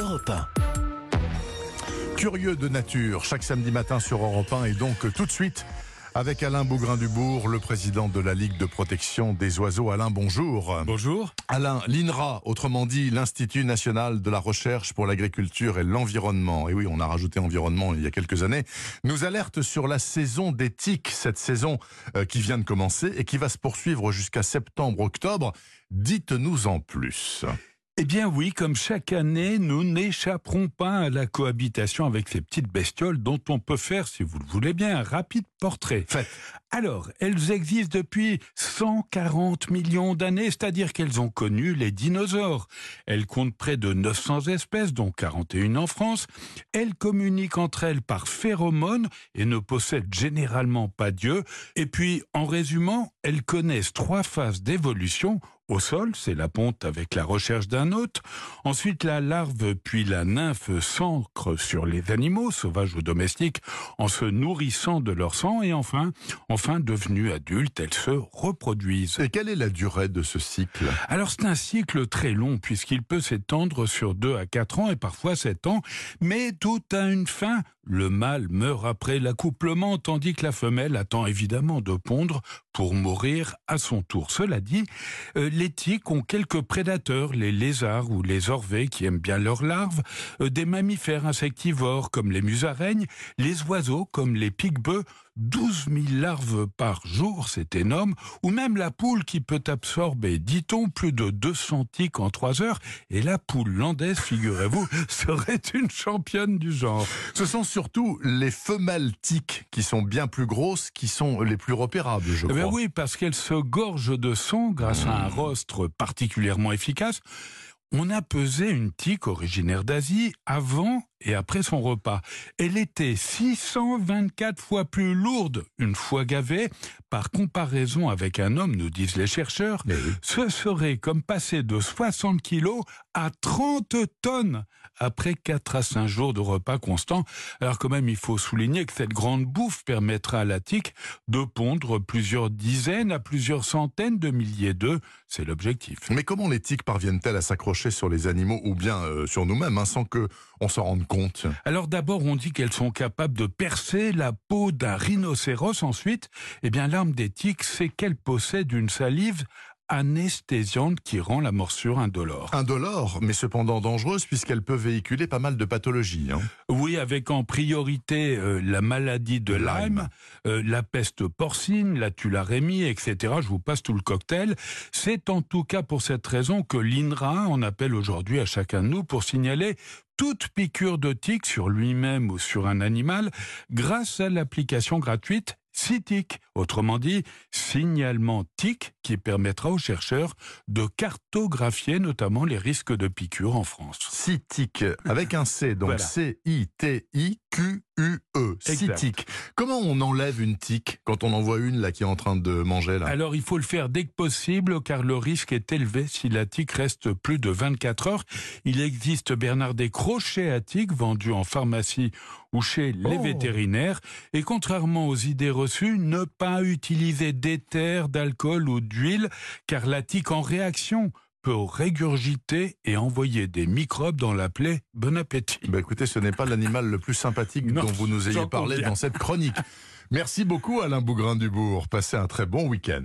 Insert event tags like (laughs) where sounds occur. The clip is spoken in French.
Europe 1. Curieux de nature, chaque samedi matin sur Europe 1 et donc tout de suite avec Alain Bougrain-Dubourg, le président de la Ligue de protection des oiseaux. Alain, bonjour. Bonjour. Alain, l'INRA, autrement dit l'Institut national de la recherche pour l'agriculture et l'environnement, et oui, on a rajouté environnement il y a quelques années, nous alerte sur la saison des tiques, cette saison euh, qui vient de commencer et qui va se poursuivre jusqu'à septembre-octobre. Dites-nous en plus. Eh bien oui, comme chaque année, nous n'échapperons pas à la cohabitation avec ces petites bestioles dont on peut faire, si vous le voulez bien, un rapide portrait. Fait. Alors, elles existent depuis 140 millions d'années, c'est-à-dire qu'elles ont connu les dinosaures. Elles comptent près de 900 espèces, dont 41 en France. Elles communiquent entre elles par phéromones et ne possèdent généralement pas d'yeux. Et puis, en résumant, elles connaissent trois phases d'évolution au sol, c'est la ponte avec la recherche d'un hôte. Ensuite, la larve puis la nymphe s'ancrent sur les animaux, sauvages ou domestiques, en se nourrissant de leur sang. Et enfin, enfin devenues adultes, elles se reproduisent. Et quelle est la durée de ce cycle? Alors, c'est un cycle très long, puisqu'il peut s'étendre sur 2 à 4 ans et parfois 7 ans. Mais tout a une fin. Le mâle meurt après l'accouplement, tandis que la femelle attend évidemment de pondre pour mourir à son tour. Cela dit, euh, les tiques ont quelques prédateurs, les lézards ou les orvets qui aiment bien leurs larves, euh, des mammifères insectivores comme les musaraignes, les oiseaux comme les piquebœufs, 12 000 larves par jour, c'est énorme, ou même la poule qui peut absorber, dit-on, plus de 200 tiques en 3 heures, et la poule landaise, figurez-vous, (laughs) serait une championne du genre. Ce sont surtout les femelles tiques qui sont bien plus grosses, qui sont les plus repérables, je Eh crois. bien oui, parce qu'elles se gorgent de sang grâce à un particulièrement efficace. On a pesé une tique originaire d'Asie avant et après son repas. Elle était 624 fois plus lourde une fois gavée. Par comparaison avec un homme, nous disent les chercheurs, oui. ce serait comme passer de 60 kilos à 30 tonnes après 4 à 5 jours de repas constants. Alors quand même, il faut souligner que cette grande bouffe permettra à la tique de pondre plusieurs dizaines à plusieurs centaines de milliers d'œufs. C'est l'objectif. Mais comment les tiques parviennent-elles à s'accrocher sur les animaux ou bien euh, sur nous-mêmes hein, sans que on s'en rende Alors d'abord, on dit qu'elles sont capables de percer la peau d'un rhinocéros. Ensuite, eh bien l'arme des tiques, c'est qu'elles possèdent une salive anesthésiante qui rend la morsure indolore. Indolore, mais cependant dangereuse puisqu'elle peut véhiculer pas mal de pathologies. hein. Oui, avec en priorité euh, la maladie de Lyme, euh, la peste porcine, la tularemie, etc. Je vous passe tout le cocktail. C'est en tout cas pour cette raison que l'INRA en appelle aujourd'hui à chacun de nous pour signaler toute piqûre de tique sur lui-même ou sur un animal grâce à l'application gratuite CITIC, autrement dit signalement TIC, qui permettra aux chercheurs de cartographier notamment les risques de piqûres en France. Citic, avec un C, donc Voilà. C-I-T-I-Q-U-E. Citic. Comment on enlève une tique quand on en voit une là qui est en train de manger là? Alors il faut le faire dès que possible car le risque est élevé si la tique reste plus de 24 heures. Il existe Bernard des crochets à tique vendus en pharmacie ou chez les Oh. vétérinaires et contrairement aux idées reçues, ne pas utiliser d'éther, d'alcool ou d'huile car la tique en réaction peut régurgiter et envoyer des microbes dans la plaie. Bon appétit. Bah écoutez, ce n'est pas l'animal le plus sympathique Non, dont vous nous ayez parlé dans cette chronique. Merci beaucoup Alain Bougrain-Dubourg. Passez un très bon week-end.